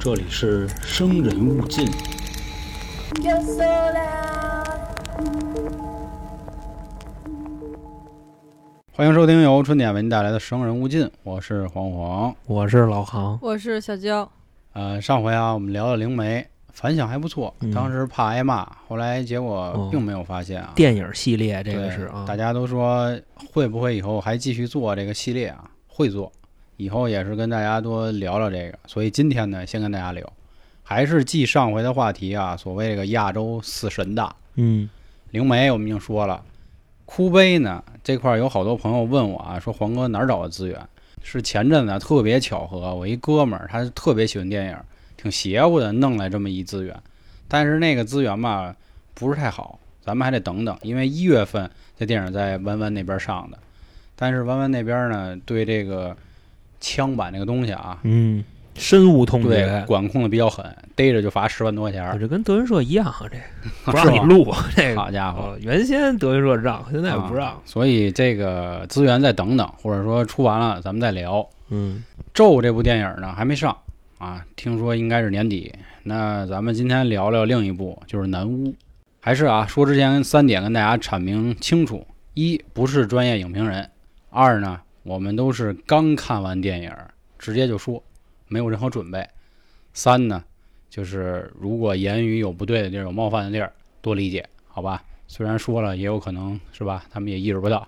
这里是生人勿近。欢迎收听由春点为您带来的《生人勿近》，我是黄黄。我是老航，我是小娇，呃，上回啊，我们聊了灵媒，反响还不错。嗯当时怕挨骂，后来结果哦并没有发现啊。电影系列这对个是啊，大家都说会不会以后还继续做这个系列啊？会做，以后也是跟大家多聊聊这个。所以今天呢，先跟大家聊，还是继上回的话题啊，所谓这个亚洲四神大嗯灵媒，我们已经说了。哭碑呢这块儿有好多朋友问我啊，说黄哥哪儿找的资源？是前阵子啊特别巧合，我一哥们儿他特别喜欢电影，挺邪乎的，弄来这么一资源。但是那个资源吧不是太好，咱们还得等等，因为一月份这电影在弯弯那边上的，但是弯弯那边呢对这个枪版这个东西啊，嗯，深恶痛对绝，管控的比较狠，逮着就罚十万多块钱儿。这跟德云社一样啊，这 不让你录这个。好家伙！哦原先德云社让，现在不让啊。所以这个资源再等等，或者说出完了咱们再聊。嗯咒这部电影呢还没上啊，听说应该是年底。那咱们今天聊聊另一部，就是《南巫》。还是啊，说之前三点跟大家阐明清楚：一不是专业影评人；二呢，我们都是刚看完电影，直接就说，没有任何准备；三呢，就是如果言语有不对的地儿、有冒犯的地儿，多理解，好吧？虽然说了，也有可能是吧，他们也意识不到，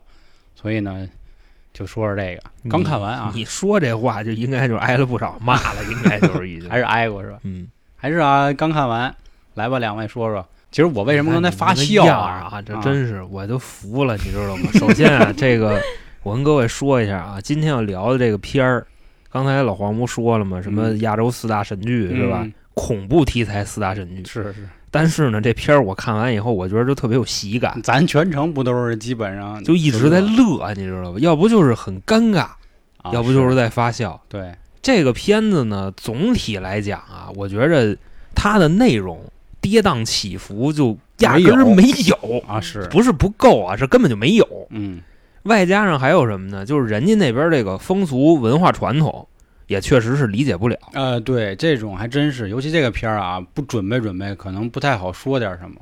所以呢，就说说这个。刚看完啊，你说这话就应该就挨了不少骂了，应该就是已经 还是挨过是吧？嗯，还是啊，刚看完，来吧，两位说说。其实我为什么刚才发笑啊？这真是我都服了，你知道吗？首先啊，这个我跟各位说一下啊，今天要聊的这个片儿，刚才老黄不说了吗？什么嗯。亚洲四大神剧是吧？嗯。恐怖题材四大神剧，是是，但是呢，这片儿我看完以后，我觉得就特别有喜感，咱全程不都是基本上就一直在乐，你知道吧？要不就是很尴尬，啊要不就是在发笑。对，这个片子呢，总体来讲啊，我觉着它的内容跌宕起伏就压根儿没有，啊是，不是不够啊，是根本就没有。嗯外加上还有什么呢？就是人家那边这个风俗文化传统，也确实是理解不了。呃对，这种还真是，尤其这个片儿啊，不准备准备，可能不太好说点什么，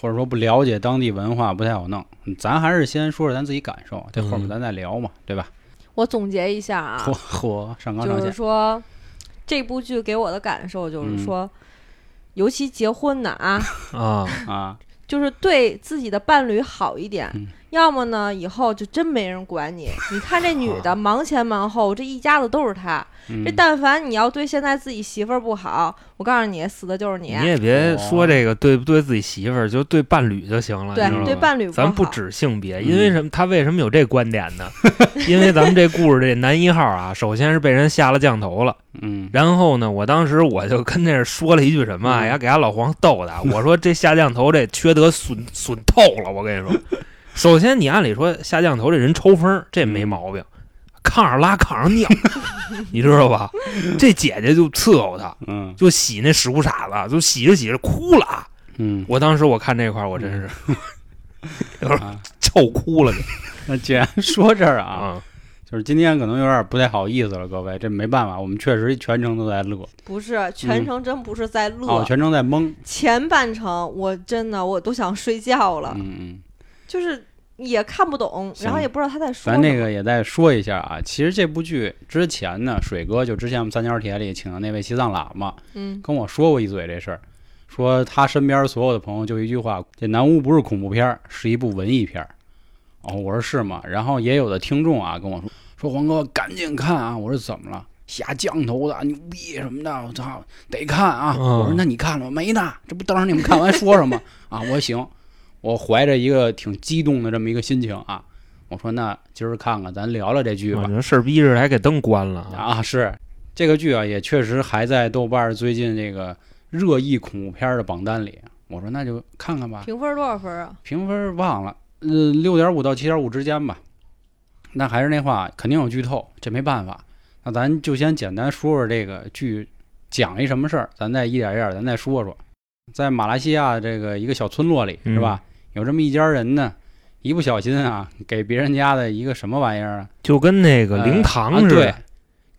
或者说不了解当地文化，不太好弄。咱还是先说说咱自己感受，这后面嗯咱再聊嘛，对吧？我总结一下啊嚯，嚯，上纲上就是，说这部剧给我的感受就是嗯说，尤其结婚的啊，啊，啊，就是对自己的伴侣好一点，嗯要么呢以后就真没人管你。你看这女的忙前忙后，这一家子都是她。嗯这但凡你要对现在自己媳妇儿不好，我告诉你，死的就是你。你也别说这个对不对自己媳妇儿，就对伴侣就行了。对你知道吧对伴侣咱不好指性别，嗯因为什么？他为什么有这观点呢？因为咱们这故事这男一号啊，首先是被人下了降头了，嗯然后呢，我当时我就跟那儿说了一句什么，呀，给俺老黄逗的，我说这下降头这缺德损损透了，我跟你说。首先，你按理说下降头这人抽风，这没毛病，炕上拉炕上尿，你知道吧？这姐姐就伺候他，嗯。就洗那屎裤衩子，就洗着洗着哭了。嗯，我当时我看这块儿，我真是 啊，臭哭了就。那既然说这儿啊，啊。就是今天可能有点不太好意思了，各位，这没办法，我们确实全程都在乐，不是全程真不是在乐，哦，全程在懵，前半程我真的我都想睡觉了，嗯嗯。就是也看不懂，然后也不知道他在说咱。那个也再说一下啊，其实这部剧之前呢，水哥就之前我们三角铁里请的那位西藏喇嘛嗯跟我说过一嘴这事儿，说他身边所有的朋友就一句话：这《南屋》不是恐怖片儿，是一部文艺片儿。哦，我说是吗？然后也有的听众啊跟我说说黄哥赶紧看啊！我说怎么了？下降头的牛逼什么的，我操，得看啊！嗯我说那你看了吗？没呢，这不等着你们看完说什么 啊？我说行，我怀着一个挺激动的这么一个心情啊，我说那今儿看看，咱聊聊这剧吧事儿逼着还给灯关了啊！啊，是这个剧啊，也确实还在豆瓣最近这个热议恐怖片儿的榜单里。我说那就看看吧，评分多少分啊？评分忘了，呃，六点五到七点五之间吧。那还是那话，肯定有剧透，这没办法。那咱就先简单说说这个剧讲一什么事儿，咱再一点一点咱再说说。在马来西亚这个一个小村落里，是吧？有这么一家人呢，一不小心啊，给别人家的一个什么玩意儿啊，就跟那个灵呃堂啊对似的，，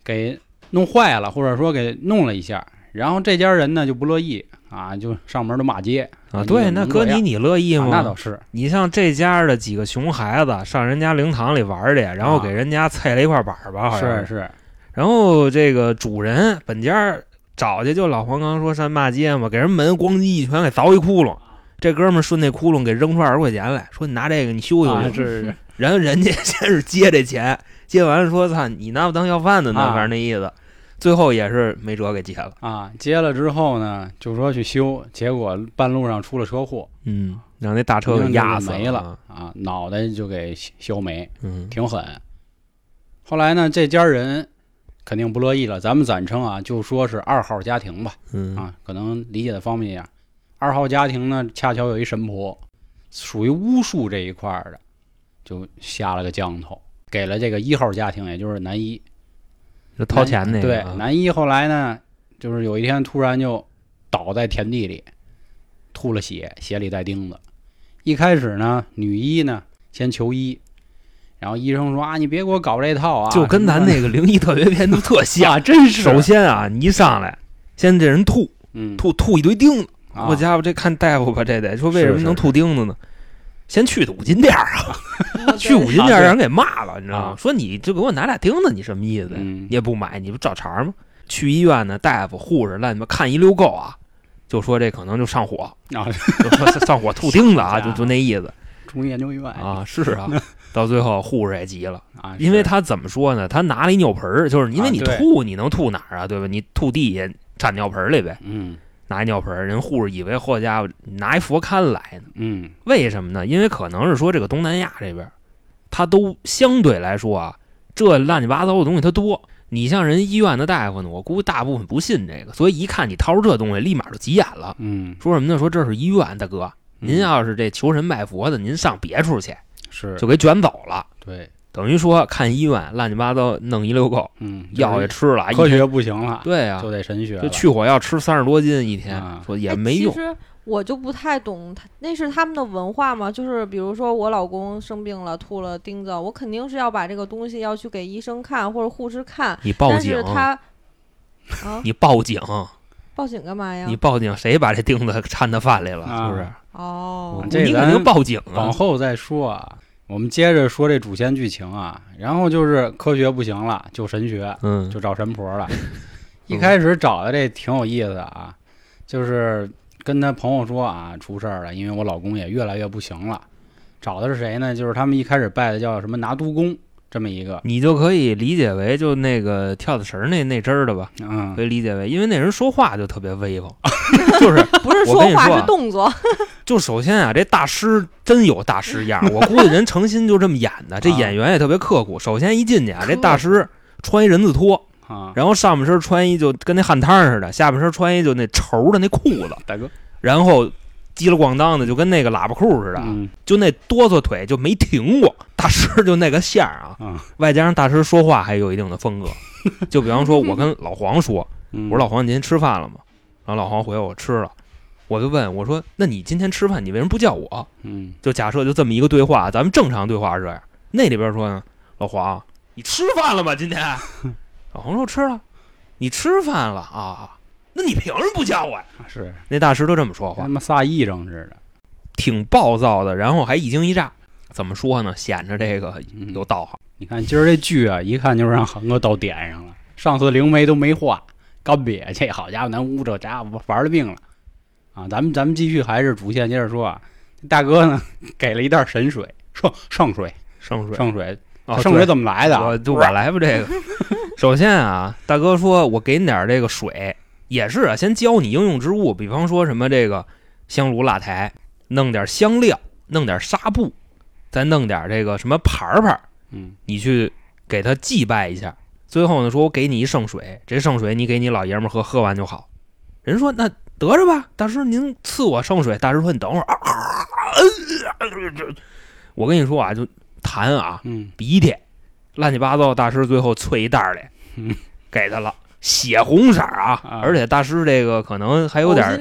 给弄坏了，或者说给弄了一下，然后这家人呢就不乐意啊，就上门就骂街啊，对，那搁你你乐意啊吗？那倒是，你像这家的几个熊孩子上人家灵堂里玩去，然后给人家踩了一块板儿吧，好像啊是是，然后这个主人本家找去，就老黄刚说上骂街嘛，给人门咣叽一拳给凿一窟窿。这哥们儿顺那窟窿给扔出二十块钱来，说你拿这个你修修。是是，然后人家 先是接这钱，接完了说操你拿我当要饭的呢，啊反正那意思。最后也是没辙给接了。啊，接了之后呢，就说去修，结果半路上出了车祸，嗯，让那大车给压死没了了。啊，脑袋就给削没，嗯，挺狠。后来呢，这家人肯定不乐意了，咱们暂称啊，就说是二号家庭吧，嗯啊，可能理解的方便一点。二号家庭呢，恰巧有一神婆，属于巫术这一块儿的，就下了个降头，给了这个一号家庭，也就是男一。就掏钱那个对啊，男一后来呢，就是有一天突然就倒在田地里，吐了血，血里带钉子。一开始呢，女一呢先求医，然后医生说啊，你别给我搞这套啊，就跟咱那个灵异特别篇都特像。啊，真是。首先啊，你一上来，先这人吐嗯，吐吐一堆钉子，啊我家伙这看大夫吧，这得说为什么能吐钉子呢？先去的五金店啊，去五金店让人给骂了，你知道吗啊？说你就给我拿俩钉子，你什么意思你也不买，你不找茬吗？去医院呢，大夫、护士乱七八看一溜够啊，就说这可能就上火，啊，就说上火吐钉子啊，就就那意思中医研究院啊，是啊。到最后护士也急了，啊，因为他怎么说呢？他拿了一尿盆儿，就是因为你吐，你能吐哪儿啊？对吧？你吐地下沾尿盆儿里呗，嗯拿一尿盆儿，人护士以为好家伙拿一佛龛来呢。嗯为什么呢？因为可能是说这个东南亚这边，它都相对来说啊，这乱七八糟的东西它多。你像人医院的大夫呢，我估计大部分不信这个，所以一看你掏出这东西，立马就急眼了。嗯，说什么呢？说这是医院，大哥，嗯您要是这求神拜佛的，您上别处去，是就给卷走了。对，等于说看医院乱七八糟弄一溜够，嗯，药也吃了，科学不行了，对啊就，得神学这了，去火药吃三十多斤一天，啊说也哎没用其。实我就不太懂，他那是他们的文化吗？就是比如说我老公生病了，吐了钉子，我肯定是要把这个东西要去给医生看或者护士看。但你报警是，他啊，你报警，报警干嘛呀你？报警，谁把这钉子掺到饭里了？啊是不是？哦，这你肯定报警往啊！后再说啊。我们接着说这主线剧情啊，然后就是科学不行了，就神学，嗯，就找神婆了。一开始找的这挺有意思的啊，就是跟他朋友说啊，出事儿了，因为我老公也越来越不行了。找的是谁呢？就是他们一开始拜的叫什么拿督公这么一个，你就可以理解为就那个跳的绳儿那那针儿的吧，嗯可以理解为，因为那人说话就特别威风，就是不是我说话跟你说啊是动作。就首先啊，这大师真有大师样儿，我估计人诚心就这么演的，这啊演员也特别刻苦。首先一进去啊，这大师穿一人字拖，啊，然后上半身穿一就跟那汗摊儿似的，下半身穿一就那绸的那裤子，大哥，然后叽里咣当的就跟那个喇叭裤似的，嗯就那哆嗦腿就没停过。大师就那个相儿啊，啊，外加上大师说话还有一定的风格。就比方说，我跟老黄说，我我说老黄，你今天吃饭了吗？然后老黄回我我吃了，我就问我说，那你今天吃饭你为什么不叫我？嗯就假设就这么一个对话，咱们正常对话是这样。那里边说呢，老黄，你吃饭了吗？今天？老黄说吃了。你吃饭了啊？那你凭什么不叫我呀？是那大师都这么说话他，妈仨癔症似的，挺暴躁的，然后还一惊一乍。怎么说呢？显着这个嗯有道行。你看今儿这剧啊，一看就让恒哥都点上了。上次灵媒都没画，干瘪，这好家伙，咱屋这家伙玩了命了啊！咱们咱们继续还是主线接着说啊。大哥呢给了一袋神水，圣圣水，圣水，圣水，哦圣水怎么来的？我就我来吧，这个。首先啊，大哥说我给你点儿这个水，也是啊，先教你应用之物，比方说什么这个香炉蜡台，弄点香料，弄点纱布，再弄点这个什么牌儿牌儿，嗯你去给他祭拜一下。最后呢，说我给你一圣水，这圣水你给你老爷们喝，喝完就好。人说那得着吧，大师您赐我圣水。大师说你等会儿啊，我跟你说啊，就痰啊，嗯鼻涕，乱七八糟。大师最后啐一袋儿里，嗯给他了，血红色儿啊！啊而且大师这个可能还有点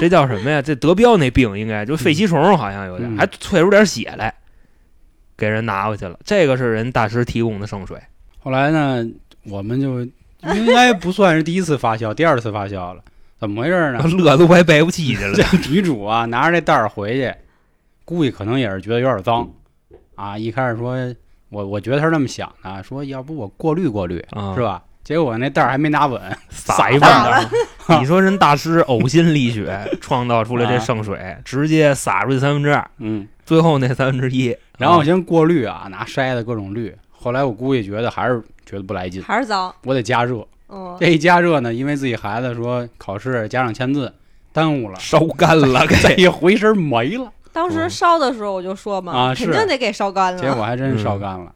这叫什么呀？这德彪那病应该就肺吸虫，好像有点，嗯还啐出点血来，给人拿回去了。这个是人大师提供的圣水。后来呢，我们就应该不算是第一次发酵，第二次发酵了，怎么回事呢？乐都快背不起去了。这女主啊，拿着这袋儿回去，估计可能也是觉得有点脏啊。一开始说，我我觉得他是这么想的，说要不我过滤过滤，啊是吧？结果那袋儿还没拿稳，撒一半半儿儿。你说人大师呕心沥血创造出来这圣水，直接撒出去三分之二，嗯，最后那三分之一，啊然后先过滤啊，拿筛子各种滤。后来我估计觉得还是觉得不来劲，还是脏。我得加热。嗯，这一加热呢，因为自己孩子说考试家长签字耽误了，烧干了，给这一回身没了。当时烧的时候我就说嘛，啊肯定得给烧干了结果。还真烧干了。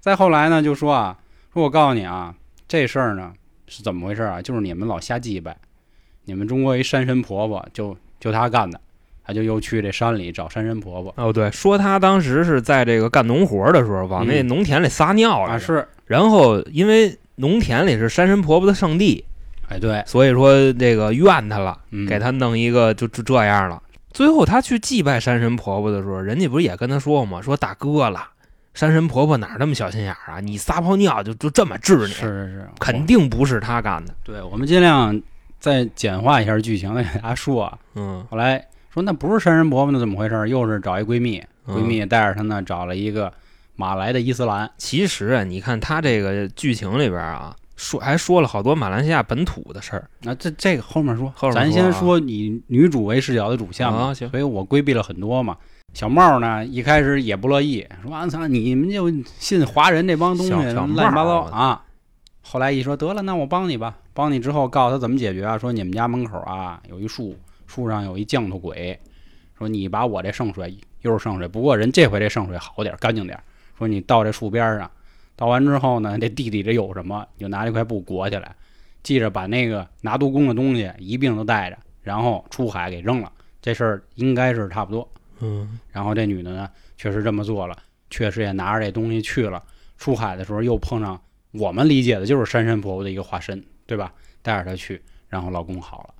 再后来呢，就说啊，说我告诉你啊，这事儿呢是怎么回事啊？就是你们老瞎祭拜，你们中国一山神婆婆就就她干的，她就又去这山里找山神婆婆哦，对，说他当时是在这个干农活的时候，往那嗯农田里撒尿了，啊，是，然后因为农田里是山神婆婆的圣地，哎对，所以说这个怨他了，嗯给他弄一个就就这样了。最后他去祭拜山神婆婆的时候，人家不是也跟他说吗？说大哥了，山神婆婆哪那么小心眼儿啊？你撒泡尿就就这么治你，是是是，肯定不是他干的。对，我们尽量再简化一下剧情，再给大家说啊。嗯，后来说那不是山神婆婆，那怎么回事？又是找一闺蜜，嗯闺蜜带着她呢找了一个马来的伊斯兰，其实啊，你看他这个剧情里边啊，说还说了好多马来西亚本土的事儿。那这这个后面说，后面说咱先啊说以女主为视角的主线嘛，啊行所以我规避了很多嘛。小茂呢一开始也不乐意，说啊操你们就信华人这帮东西乱七八糟茂啊。后来一说得了，那我帮你吧，帮你之后告诉他怎么解决啊？说你们家门口啊有一树，树上有一降头鬼，说你把我这圣水又是圣水，不过人这回这圣水好点儿，干净点儿。说你倒这树边上，倒完之后呢，这地里这有什么，你就拿这块布裹起来，记着把那个拿毒工的东西一并都带着，然后出海给扔了。这事儿应该是差不多。嗯，然后这女的呢，确实这么做了，确实也拿着这东西去了。出海的时候又碰上我们理解的就是山神婆婆的一个化身，对吧？带着她去，然后老公好了。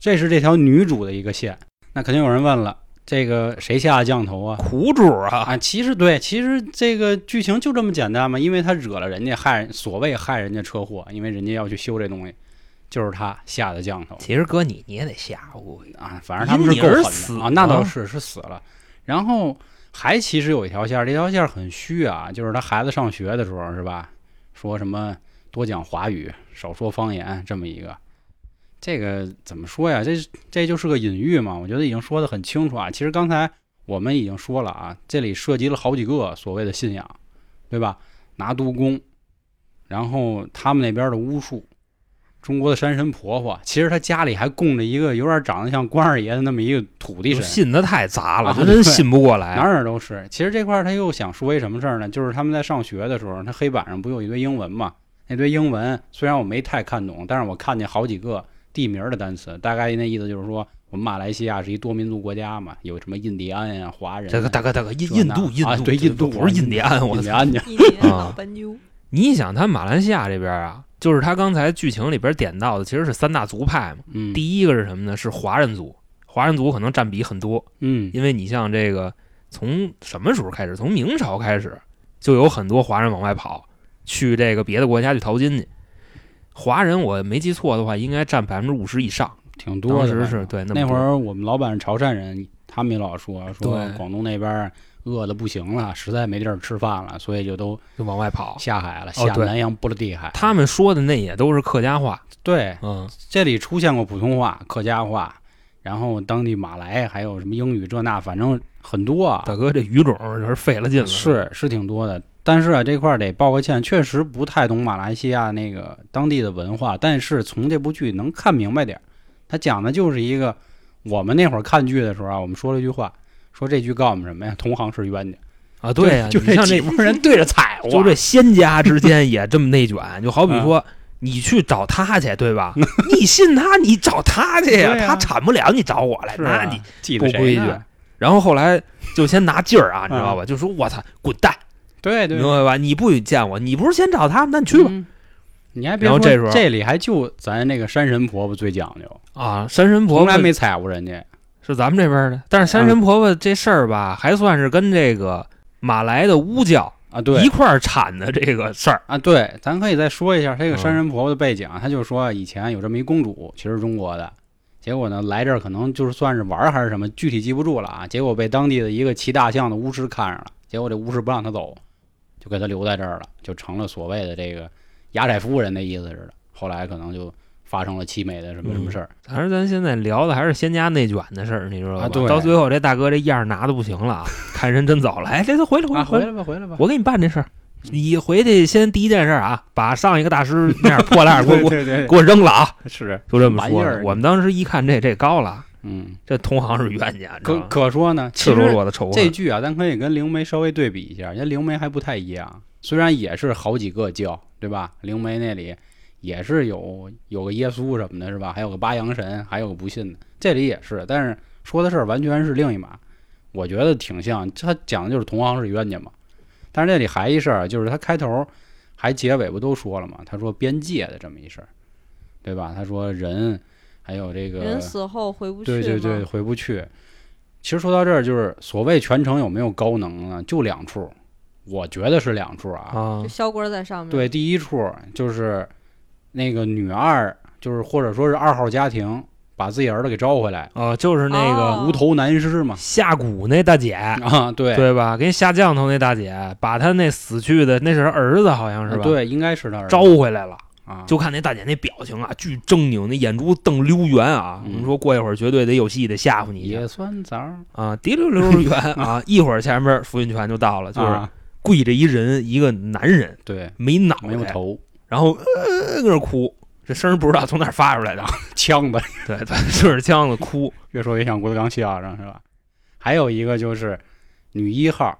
这是这条女主的一个线。那肯定有人问了，这个谁下的降头啊？苦主啊，啊，其实对，其实这个剧情就这么简单嘛，因为他惹了人家，害人所谓害人家车祸，因为人家要去修这东西，就是他下的降头其实哥你你也得吓唬啊。反正他们是够狠死的啊，那倒是是死了。然后还其实有一条线儿，这条线儿很虚啊，就是他孩子上学的时候是吧？说什么多讲华语，少说方言，这么一个。这个怎么说呀？这这就是个隐喻嘛。我觉得已经说的很清楚啊。其实刚才我们已经说了啊，这里涉及了好几个所谓的信仰，对吧？拿督公，然后他们那边的巫术，中国的山神婆婆，其实她家里还供着一个有点长得像关二爷的那么一个土地神，信的太杂了，啊真信不过来。哪哪都是。其实这块儿他又想说一什么事儿呢？就是他们在上学的时候，他黑板上不有一堆英文嘛？那堆英文虽然我没太看懂，但是我看见好几个地名的单词，大概那意思就是说，我们马来西亚是一多民族国家嘛，有什么印第安呀、华人啊、这个大哥大哥，印印度印度啊对印度不是印第安，我操！印第安去。一年啊老，你想，他马来西亚这边啊，就是他刚才剧情里边点到的，其实是三大族派嘛。嗯，第一个是什么呢？是华人族，华人族可能占比很多，嗯因为你像这个从什么时候开始？从明朝开始，就有很多华人往外跑，去这个别的国家去淘金去。华人我没记错的话，应该占百分之五十以上。挺多的。当时是对那那会儿我们老板是潮汕人，他们也老说说广东那边儿饿的不行了，实在没地儿吃饭了，所以就都就往外跑。下海了，下南洋波罗的海。他们说的那也都是客家话，对嗯，这里出现过普通话、客家话，然后当地马来，还有什么英语这那，反正很多啊。大哥这语种是费了劲了。是是挺多的，但是啊，这块儿得报个歉，确实不太懂马来西亚那个当地的文化，但是从这部剧能看明白点儿。他讲的就是一个，我们那会儿看剧的时候啊，我们说了一句话，说这句告诉我们什么呀？同行是冤家。啊，对呀、就这你像这帮人 对着踩我，就这仙家之间也这么内卷，就好比啊说。你去找他去，对吧？你信他，你找他去呀、他铲不了，你找我来，啊那你记不规矩。然后后来就先拿劲儿啊，你知道吧？就说我操，滚蛋，对对明，白吧？你不许见我，你不是先找他吗？那你去吧。嗯你还别说，这时候这里还就咱那个山神婆婆最讲究，啊，山神婆婆从来没踩过人家。是咱们这边的，但是山神婆婆这事儿吧，还算是跟这个马来的巫教啊，对一块儿产的这个事儿。啊，对，咱可以再说一下这个嗯山神婆婆的背景啊。他就说以前有这么一公主，其实中国的，结果呢来这儿可能就是算是玩儿还是什么，具体记不住了啊。结果被当地的一个骑大象的巫师看上了，结果这巫师不让他走，就给他留在这儿了，就成了所谓的这个压寨夫人的意思似的。后来可能就发生了凄美的什么什么事儿。反正咱现在聊的还是仙家内卷的事儿，你知道吧？啊对到最后这大哥这样拿的不行了啊，看人真走了，哎，这次回来回来啊，回来，回来吧，回来吧。我给你办这事儿。你回去先第一件事儿啊，把上一个大师那样破烂儿给我给 我对对给我扔了啊！是，就这么说的。玩意儿我们当时一看这这高了，嗯，这同行是冤家，可可说呢，赤裸裸的仇恨。这剧啊，咱可以跟灵媒稍微对比一下，人家灵媒还不太一样，虽然也是好几个教，对吧？灵媒那里也是有有个耶稣什么的，是吧？还有个八阳神，还有个不信的，这里也是，但是说的事儿完全是另一码。我觉得挺像，他讲的就是同行是冤家嘛。但是这里还一事儿，就是他开头还结尾不都说了嘛？他说边界的这么一事儿，对吧？他说人还有这个人死后回不去对对对，回不去。其实说到这儿，就是所谓全程有没有高能呢？就两处，我觉得是两处啊。啊就，萧棍在上面。对，第一处就是那个女二，就是或者说是二号家庭，把自己儿子给招回来，啊，就是那个哦无头男尸嘛。下蛊那大姐，啊，对对吧？给你下降头那大姐，把她那死去的那是他儿子，好像是吧？，啊对，应该是他儿子招回来了。啊，就看那大姐那表情啊，巨狰狞，那眼珠瞪溜圆啊。嗯我们说过一会儿绝对得有戏，得吓唬你一下野酸枣，啊，滴溜溜圆啊。一会儿前面福运泉就到了，就是啊，跪着一人，一个男人，对，没脑袋，没有头，然后呃搁那哭，这声儿不知道从哪儿发出来的，腔子，对对，顺着腔子哭。越说越像郭德纲相声是吧？还有一个就是女一号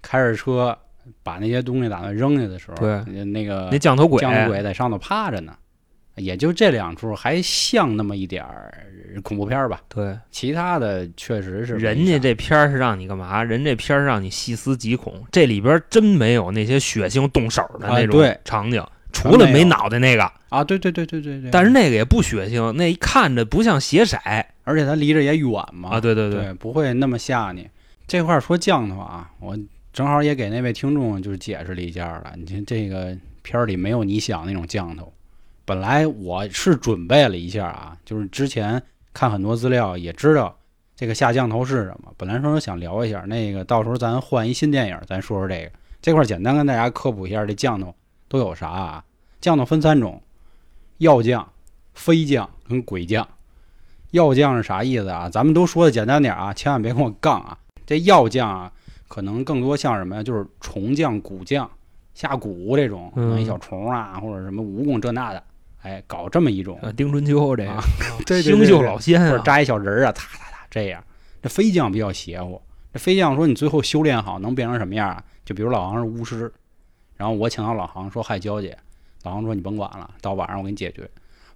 开着车把那些东西打算扔下的时候，对那个那降头鬼，降头鬼在上头趴着呢，也就这两处还像那么一点儿恐怖片吧，对，其他的确实是人家这片儿是让你干嘛？人这片儿让你细思极恐，这里边真没有那些血腥动手的那种场景，除了没脑袋那个，啊，对对对对对对，但是那个也不血腥，那一看着不像血色而且它离着也远嘛，啊！对对对，不会那么吓你。这块儿说降头啊，我正好也给那位听众就是解释了一下了。你这个片儿里没有你想那种降头。本来我是准备了一下啊，就是之前看很多资料也知道这个下降头是什么。本来说想聊一下那个，到时候咱换一新电影，咱说说这个。这块儿简单跟大家科普一下，这降头都有啥啊？降头分三种：药降、飞降跟鬼降。药降是啥意思啊？咱们都说的简单点啊，千万别跟我杠啊。这药降啊，可能更多像什么呀？就是虫降、蛊降、下蛊这种，可能一小虫啊，或者什么蜈蚣这那的，哎，搞这么一种，呃，丁春秋这个 星宿老仙啊，或者扎一小人儿啊，哒哒哒这样。这飞将比较邪乎。这飞将说你最后修炼好能变成什么样啊？就比如老王是巫师，然后我请到老航说害娇姐，老航说你甭管了，到晚上我给你解决。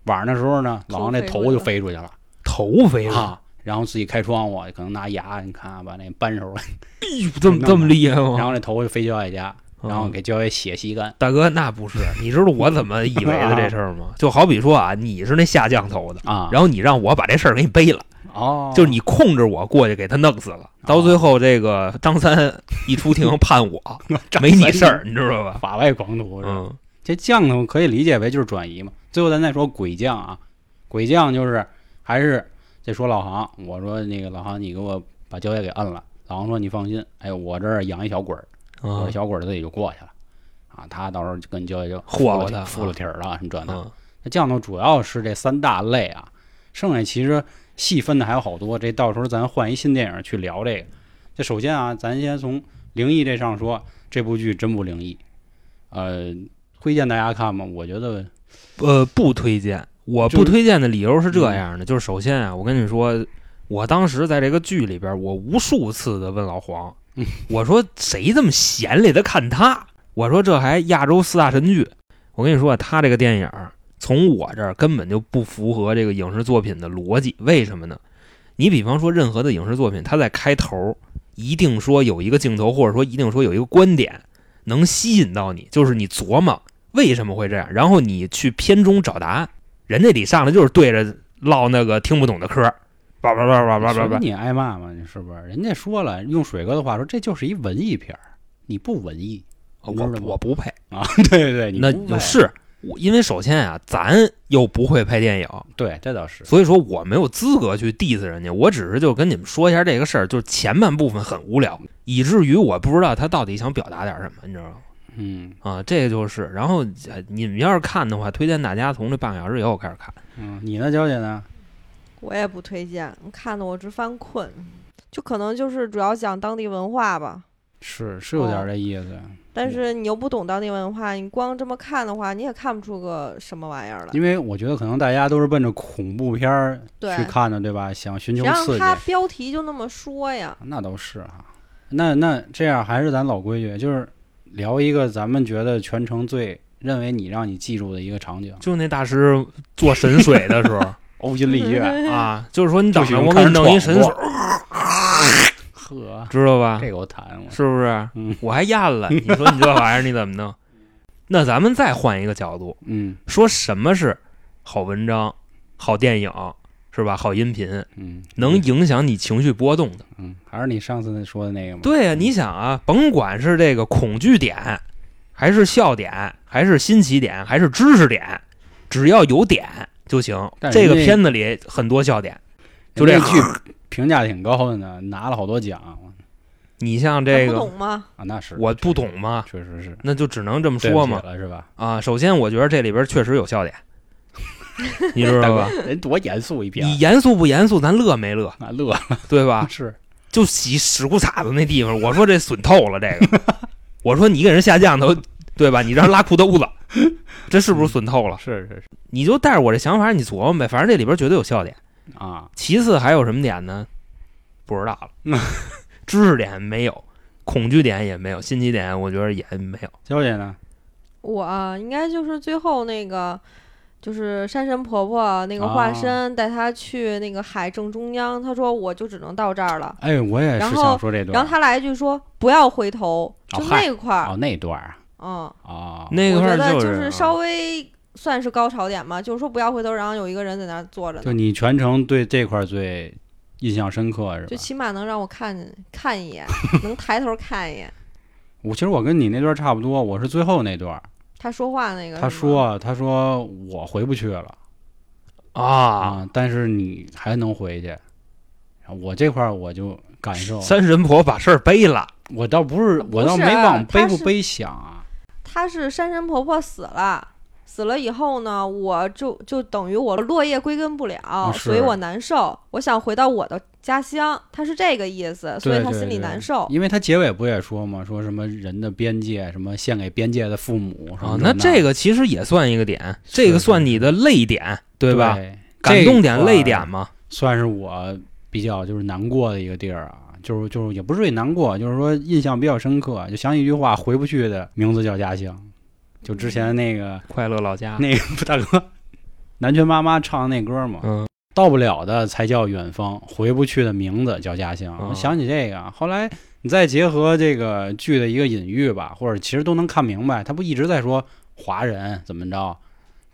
晚上的时候呢，老王那头就飞出去了。头飞了，啊，然后自己开窗户，可能拿牙，你看啊把那扳手，哎呦这么这么厉害吗？然后那头就飞焦外家，然后嗯给焦爷血吸干。大哥，那不是，你知道我怎么以为的这事儿吗？就好比说啊，你是那下降头的，啊，然后你让我把这事儿给你背了，哦，就是你控制我过去给他弄死了，到最后这个张三一出庭判我 没你事儿，你知道吧？法外狂徒是吧？嗯这降头可以理解为就是转移嘛。最后咱再说鬼将啊，鬼将就是还是这说老航，我说那个老航，你给我把焦爷给摁了。老航说你放心，哎，我这儿养一小鬼儿，我小鬼儿自己就过去了。啊，他到时候就跟焦爷就霍霍他服了体儿了，什么这那。嗯那降头主要是这三大类啊，剩下其实细分的还有好多。这到时候咱换一新电影去聊这个。这首先啊，咱先从灵异这上说，这部剧真不灵异。呃，推荐大家看吗？我觉得呃，不推荐。我不推荐的理由是这样的，就是首先啊，我跟你说，我当时在这个剧里边，我无数次的问老黄嗯，我说谁这么闲来的看他？我说这还亚洲四大神剧。我跟你说啊，他这个电影从我这儿根本就不符合这个影视作品的逻辑。为什么呢？你比方说任何的影视作品，它在开头一定说有一个镜头，或者说一定说有一个观点能吸引到你，就是你琢磨为什么会这样，然后你去片中找答案。人家得上来就是对着唠那个听不懂的嗑，叭叭叭叭叭叭叭，说你挨骂吗？你是不是？人家说了，用水哥的话说，这就是一文艺片儿，你不文艺。我我不配。啊，对 对对，那是我，因为首先啊，咱又不会拍电影，对，这倒是，所以说我没有资格去 diss 人家。我只是就跟你们说一下这个事儿，就是前半部分很无聊，以至于我不知道他到底想表达点什么，你知道吗？嗯啊，这个就是。然后呃你们要是看的话，推荐大家从这半个小时以后开始看。嗯，你呢，娇姐呢？我也不推荐，看的我直犯困。就可能就是主要讲当地文化吧，是是有点这意思，但是你又不懂当地文化，你光这么看的话，你也看不出个什么玩意儿来。因为我觉得可能大家都是奔着恐怖片儿去看的，对吧？想寻求刺激，它标题就那么说呀？那都是哈。那那这样还是咱老规矩，就是聊一个咱们觉得全程最认为你让你记住的一个场景，就那大师做神水的时候呕心沥血，啊，就是说你等着我给你弄一神水，呵，知道吧？这个我弹过。是不是？嗯我还咽了，你说你这玩意儿你怎么弄？那咱们再换一个角度，嗯说什么是好文章、好电影，是吧？好音频，嗯，能影响你情绪波动的。嗯，还是你上次说的那个吗？对呀、你想啊，甭管是这个恐惧点，还是笑点，还是新奇点，还是知识点，只要有点就行。这个片子里很多笑点，就这人剧评价挺高的呢，拿了好多奖你像这不个，懂吗？啊，那是我不懂吗，确实是那就只能这么说嘛。是吧？啊，首先我觉得这里边确实有笑点，你知道吧？，人多严肃一片你严肃不严肃，咱乐没乐，啊，乐对吧？是就洗屎裤衩子那地方，我说这损透了，这个，我说你给人下降头，对吧？你让人拉裤兜子，这是不是损透了？是是是你就带着我这想法，你琢磨呗，反正这里边绝对有笑点。啊，其次还有什么点呢？不知道了，知识点没有，恐惧点也没有，新奇点我觉得也没有。娇姐呢？我啊应该就是最后那个，就是山神婆婆那个啊化身带她去那个海正中央，她说我就只能到这儿了。哎，我也是然后想说这段，然后她来一句说不要回头，就那块儿，哦那段儿嗯，哦，那块儿我觉得就是稍微算是高潮点嘛，就是说不要回头，然后有一个人在那儿坐着，就你全程对这块儿最印象深刻是吧？就起码能让我看见看一眼，能抬头看一眼。我其实我跟你那段差不多，我是最后那段，他说话那个，他说他说我回不去了啊，啊，但是你还能回去。我这块儿我就感受，山神婆把事儿背了，我倒不是，我倒没往背不背想啊。她是山神婆婆死了，死了以后呢，我就就等于我落叶归根不了，是所以我难受。我想回到我的家乡，他是这个意思，所以他心里对对难受。因为他结尾不也说嘛？说什么人的边界，什么献给边界的父母什么，啊那这个其实也算一个点，这个算你的泪点，对吧？对感动点、泪点嘛。算是我比较就是难过的一个地儿啊，就是就是也不至于难过，就是说印象比较深刻，就想起一句话，回不去的名字叫家乡。就之前那个快乐老家，那个大哥，南拳妈妈唱的那歌嘛，嗯，到不了的才叫远方，回不去的名字叫家乡。嗯我想起这个，后来你再结合这个剧的一个隐喻吧，或者其实都能看明白，他不一直在说华人怎么着，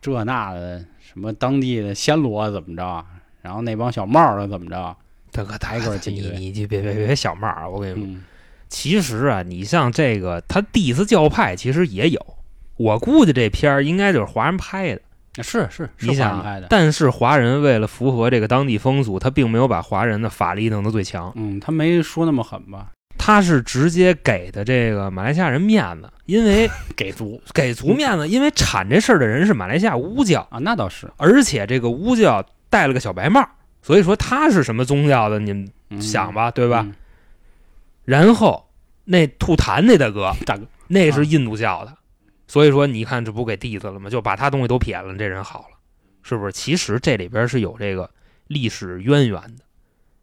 这那的什么当地的暹罗怎么着，然后那帮小帽儿的怎么着，大哥，挨个儿挤兑你你就别别别小帽儿啊！我跟你说，嗯，其实啊，你像这个他第一次教派其实也有，我估计这片儿应该就是华人拍的。是是，你想啊华人拍的，但是华人为了符合这个当地风俗，他并没有把华人的法力弄得最强，嗯，他没说那么狠吧？他是直接给的这个马来西亚人面子，因为 给足给足面子，因为铲这事儿的人是马来西亚巫教，啊，那倒是，而且这个巫教戴了个小白帽，所以说他是什么宗教的，你们嗯想吧，对吧？嗯然后那吐痰那大哥，大哥，那是印度教的，所以说你看这不给弟子了吗？就把他东西都撇了，这人好了，是不是？其实这里边是有这个历史渊源的。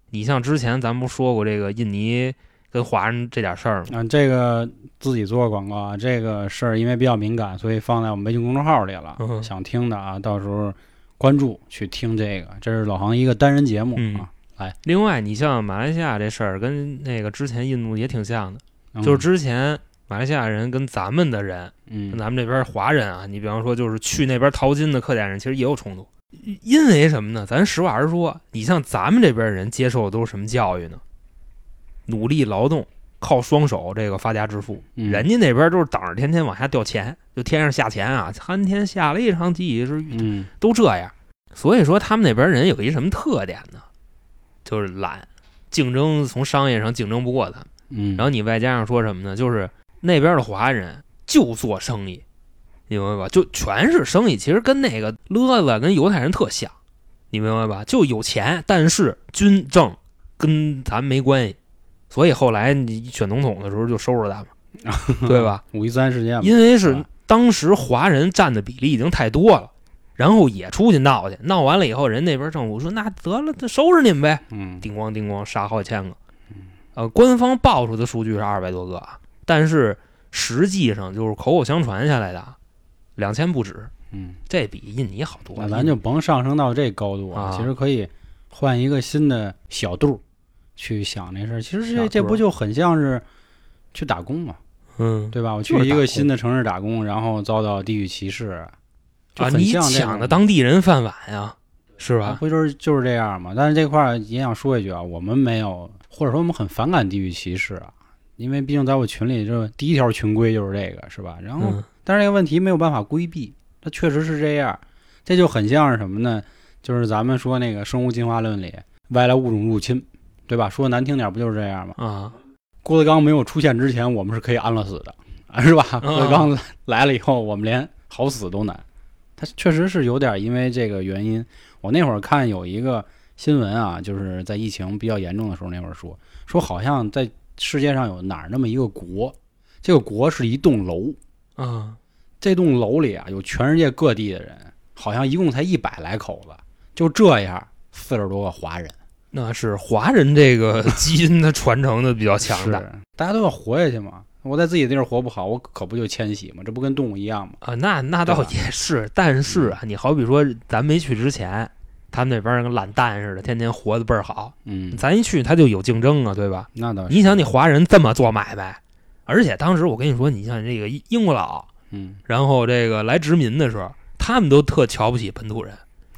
你像之前咱不说过这个印尼跟华人这点事儿吗？嗯，这个自己做广告啊，这个事儿因为比较敏感，所以放在我们微信公众号里了。嗯想听的啊，到时候关注去听这个，这是老航一个单人节目嗯啊。另外，你像马来西亚这事儿跟那个之前印度也挺像的，嗯就是之前马来西亚人跟咱们的人，跟嗯咱们这边华人啊，你比方说就是去那边淘金的客家人，其实也有冲突。因为什么呢？咱实话实说，你像咱们这边人接受的都是什么教育呢？努力劳动、靠双手这个发家致富，嗯人家那边都是等着天天往下掉钱，就天上下钱啊，参天下了一场雨，嗯都这样。所以说他们那边人有一什么特点呢？就是懒，竞争从商业上竞争不过他们。嗯，然后你外加上说什么呢？就是那边的华人就做生意，你明白吧？就全是生意，其实跟那个勒子跟犹太人特像，你明白吧？就有钱，但是军政跟咱没关系，所以后来你选总统的时候就收拾他们，对吧？五一三事件，因为是啊当时华人占的比例已经太多了，然后也出去闹去，闹完了以后，人那边政府说那得了，就收拾你们呗，嗯叮咣叮咣杀好几千个。呃，官方报出的数据是二百多个啊，但是实际上就是口口相传下来的，两千不止，嗯，这比印尼好多。了咱就甭上升到这高度啊其实可以换一个新的小度去想这事儿。其实这这不就很像是去打工嘛，嗯对吧？我去一个新的城市打工，然后遭到地域歧视，就啊，你抢的当地人饭碗呀，是吧？不就是就是这样嘛。但是这块儿也想说一句啊，我们没有，或者说我们很反感地域歧视啊，因为毕竟在我群里，就第一条群规就是这个，是吧？然后，嗯但是这个问题没有办法规避，它确实是这样。这就很像是什么呢？就是咱们说那个生物进化论里外来物种入侵，对吧？说难听点，不就是这样吗？啊，郭德纲没有出现之前，我们是可以安乐死的，啊，是吧？郭德纲来了以后，我们连好死都难。他确实是有点因为这个原因。我那会儿看有一个新闻啊，就是在疫情比较严重的时候，那会儿说说好像在世界上有哪儿那么一个国，这个国是一栋楼，啊，这栋楼里啊有全世界各地的人，好像一共才一百来口子，就这样四十多个华人，那是华人这个 基因的传承的比较强大大家都要活下去嘛。我在自己地儿活不好，我可不就迁徙吗？这不跟动物一样吗？啊。那那倒也是，但是啊，你好比说咱没去之前，他们那边跟懒蛋似的，天天活得倍儿好。嗯，咱一去，他就有竞争啊，对吧？那倒是。你想，你华人这么做买卖，而且当时我跟你说，你像这个英国佬，嗯，然后这个来殖民的时候，他们都特瞧不起本土人，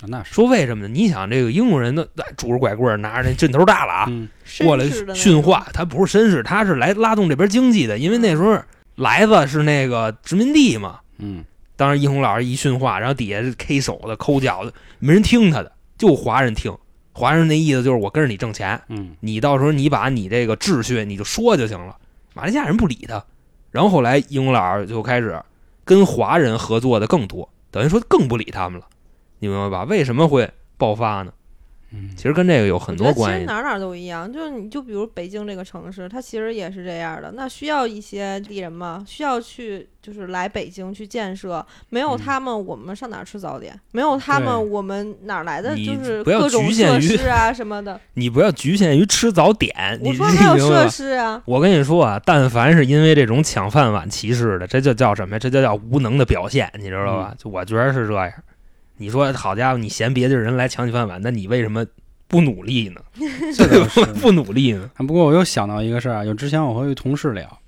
那是。说为什么呢？你想这个英国人呢，哎拄着拐棍儿，拿着那劲头大了啊，嗯过来训话，他不是绅士，他是来拉动这边经济的，因为那时候来子是那个殖民地嘛。嗯当时一红老师一训话，然后底下是 K 手的、抠脚的，没人听他的，就华人听。华人那意思就是我跟着你挣钱，嗯你到时候你把你这个秩序你就说就行了。马来西亚人不理他，然后后来英国佬就开始跟华人合作的更多，等于说更不理他们了，你明白吧？为什么会爆发呢？嗯其实跟这个有很多关系。其实哪儿哪儿都一样，就是你就比如北京这个城市，它其实也是这样的。那需要一些地人嘛，需要去就是来北京去建设，没有嗯他们，我们上哪儿吃早点？没有他们，我们哪儿来的就是各种局限于设施啊什么的？你不要局限于吃早点，你我说没有设？施啊，我跟你说啊，但凡是因为这种抢饭碗歧视的，这就叫什么呀？这就叫无能的表现，你知道吧？就我觉得是这样。你说好家伙，你嫌别的人来抢你饭碗，那你为什么不努力呢？这倒是。不努力呢？啊不过我又想到一个事儿啊，就之前我和一同事聊，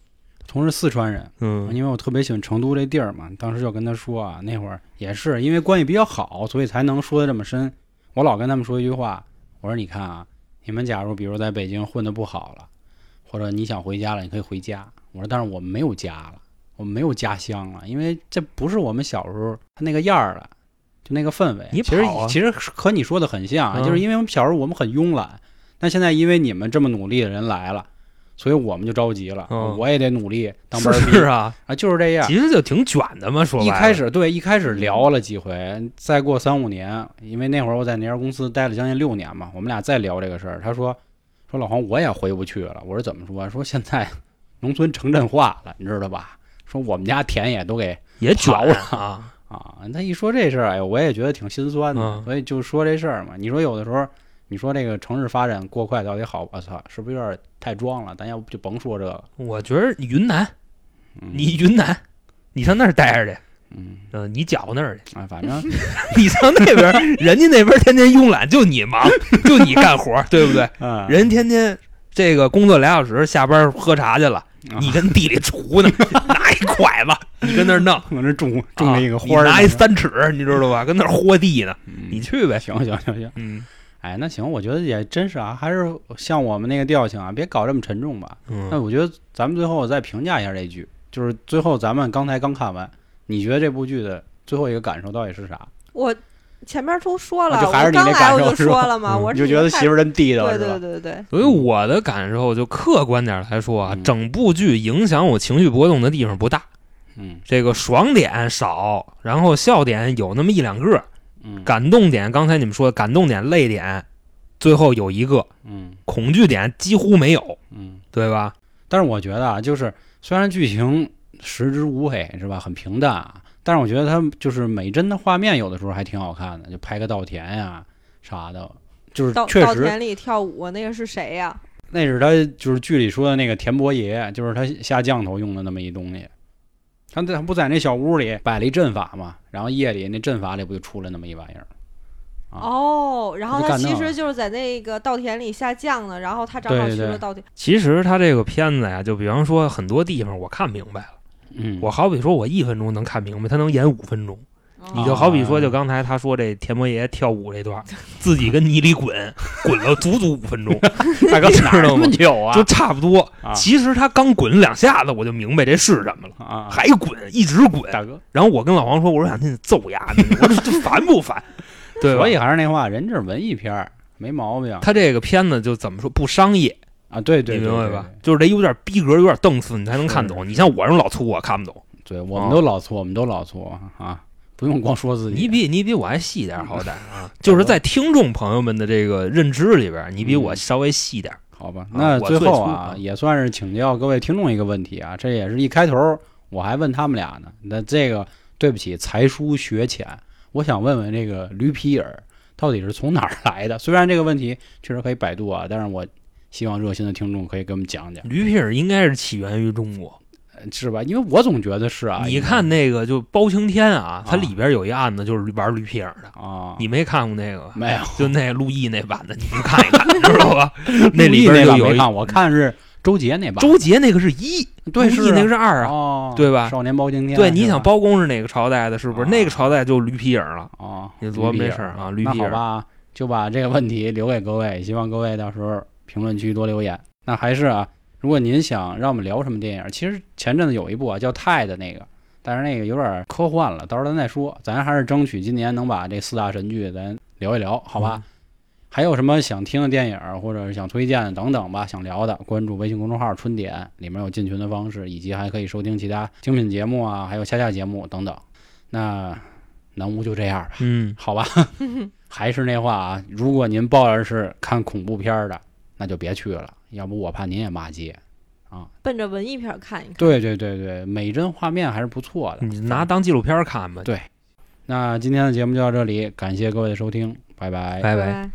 同事四川人，嗯因为我特别喜欢成都这地儿嘛，当时就跟他说啊，那会儿也是因为关系比较好，所以才能说的这么深。我老跟他们说一句话，我说你看啊，你们假如比如在北京混的不好了，或者你想回家了，你可以回家。我说但是我们没有家了，我们没有家乡了，因为这不是我们小时候他那个样儿了。就那个氛围，你其实啊其实和你说的很像，嗯就是因为我们小时候我们很慵懒，但现在因为你们这么努力的人来了，所以我们就着急了，嗯我也得努力当班儿逼是啊，啊，就是这样。其实就挺卷的嘛。说一开始对，一开始聊了几回，再过三五年，因为那会儿我在那家公司待了将近六年嘛，我们俩再聊这个事儿。他说说老黄我也回不去了。我说怎么说？说现在农村城镇化了，你知道吧？说我们家田也都给也卷跑了啊，啊。他一说这事儿，哎呦，我也觉得挺心酸的。嗯所以就说这事儿嘛。你说有的时候，你说这个城市发展过快到底好？我操，是不是有点太装了？咱要不就甭说这个。我觉得云南，嗯你云南，你上那儿待着去，嗯嗯，你搅和那儿去。啊，反正你上那边儿，人家那边天天慵懒，就你忙，就你干活，对不对？啊，人天天这个工作俩小时，下班喝茶去了，啊你跟地里锄呢，拿一筷子，你跟那儿弄，我这种种了一个啊花儿拿一三尺，你知道吧？跟那儿豁地呢，嗯你去呗。行行行行，嗯哎，那行，我觉得也真是啊，还是像我们那个调性啊，别搞这么沉重吧。那嗯，我觉得咱们最后再评价一下这剧，就是最后咱们刚才刚看完，你觉得这部剧的最后一个感受到底是啥？我前面都说了，啊就还是你那刚来我就说了嘛，嗯。我你就觉得媳妇儿真地道对是吧？对对对，所以我的感受就客观点来说啊，嗯。整部剧影响我情绪波动的地方不大，嗯。这个爽点少，然后笑点有那么一两个，嗯。感动点刚才你们说的感动点、泪点，最后有一个，嗯。恐惧点几乎没有，嗯。对吧？但是我觉得啊，就是虽然剧情食之无味是吧，很平淡啊，但是我觉得它就是美帧的画面有的时候还挺好看的，就拍个稻田呀啥的，就是稻确实稻田里跳舞那个是谁呀？那是他就是剧里说的那个田伯爷，就是他下降头用的那么一东西。他他不在那小屋里摆了一阵法嘛，然后夜里那阵法里不就出来那么一玩意儿？啊哦，然后他其实就是在那个稻田里下降的，然后他正好去了稻田。其实他这个片子呀，就比方说很多地方我看明白了，嗯，我好比说我一分钟能看明白，他能演五分钟。你哦就好比说，就刚才他说这田伯爷跳舞这段，自己跟泥里滚，滚了足足五分钟，大哥你知道吗哪儿那么久啊？就差不多。啊其实他刚滚两下子，我就明白这是什么了，啊，还滚，一直滚。大哥，然后我跟老黄说，我说想你揍丫的，我说这烦不烦？对所？以还是那话，人这是文艺片儿，没毛病他这个片子就怎么说不商业，啊。对对你对，明白吧？就是得有点逼格，有点档次，你才能看懂。你像我这种老粗，我看不懂。对，我们都老粗，我们都老粗啊，不用光说自己。你比你比我还细点儿，好歹 啊，就是在听众朋友们的这个认知里边儿，你比我嗯稍微细点儿。好吧，啊那最后啊，啊也算是请教各位听众一个问题啊，这也是一开头我还问他们俩呢。那这个对不起，才疏学浅，我想问问这个驴皮影到底是从哪儿来的？虽然这个问题确实可以百度啊，但是我希望热心的听众可以给我们讲讲，驴皮儿应该是起源于中国。呃是吧？因为我总觉得是啊。你看那个就包青天啊，它啊里边有一案子就是玩驴皮儿的，啊，你没看过那个？没有就那陆毅那版的，你们看一看，知道吧？那里边就有一看，我看是周杰那版，周杰那个是一，对是啊陆毅那个是二啊。哦，对吧少年包青天，对，你想包公是哪个朝代的？是不是啊那个朝代就驴皮影了？啊，你琢磨驴皮儿这事啊驴那好吧，就把这个问题留给各位，希望各位到时候评论区多留言。那还是啊，如果您想让我们聊什么电影，其实前阵子有一部啊叫《泰》的那个，但是那个有点科幻了，到时候咱再说。咱还是争取今年能把这四大神剧咱聊一聊，好吧？嗯还有什么想听的电影，或者是想推荐的等等吧，想聊的，关注微信公众号“春点”，里面有进群的方式，以及还可以收听其他精品节目啊，还有下架节目等等。那南屋就这样吧。嗯，好吧，还是那话啊，如果您抱着是看恐怖片儿的，那就别去了，要不我怕您也骂街。啊奔着文艺片儿看一看。对对对对，美帧画面还是不错的。你拿当纪录片儿看吧。对那今天的节目就到这里，感谢各位的收听，拜拜。拜拜。拜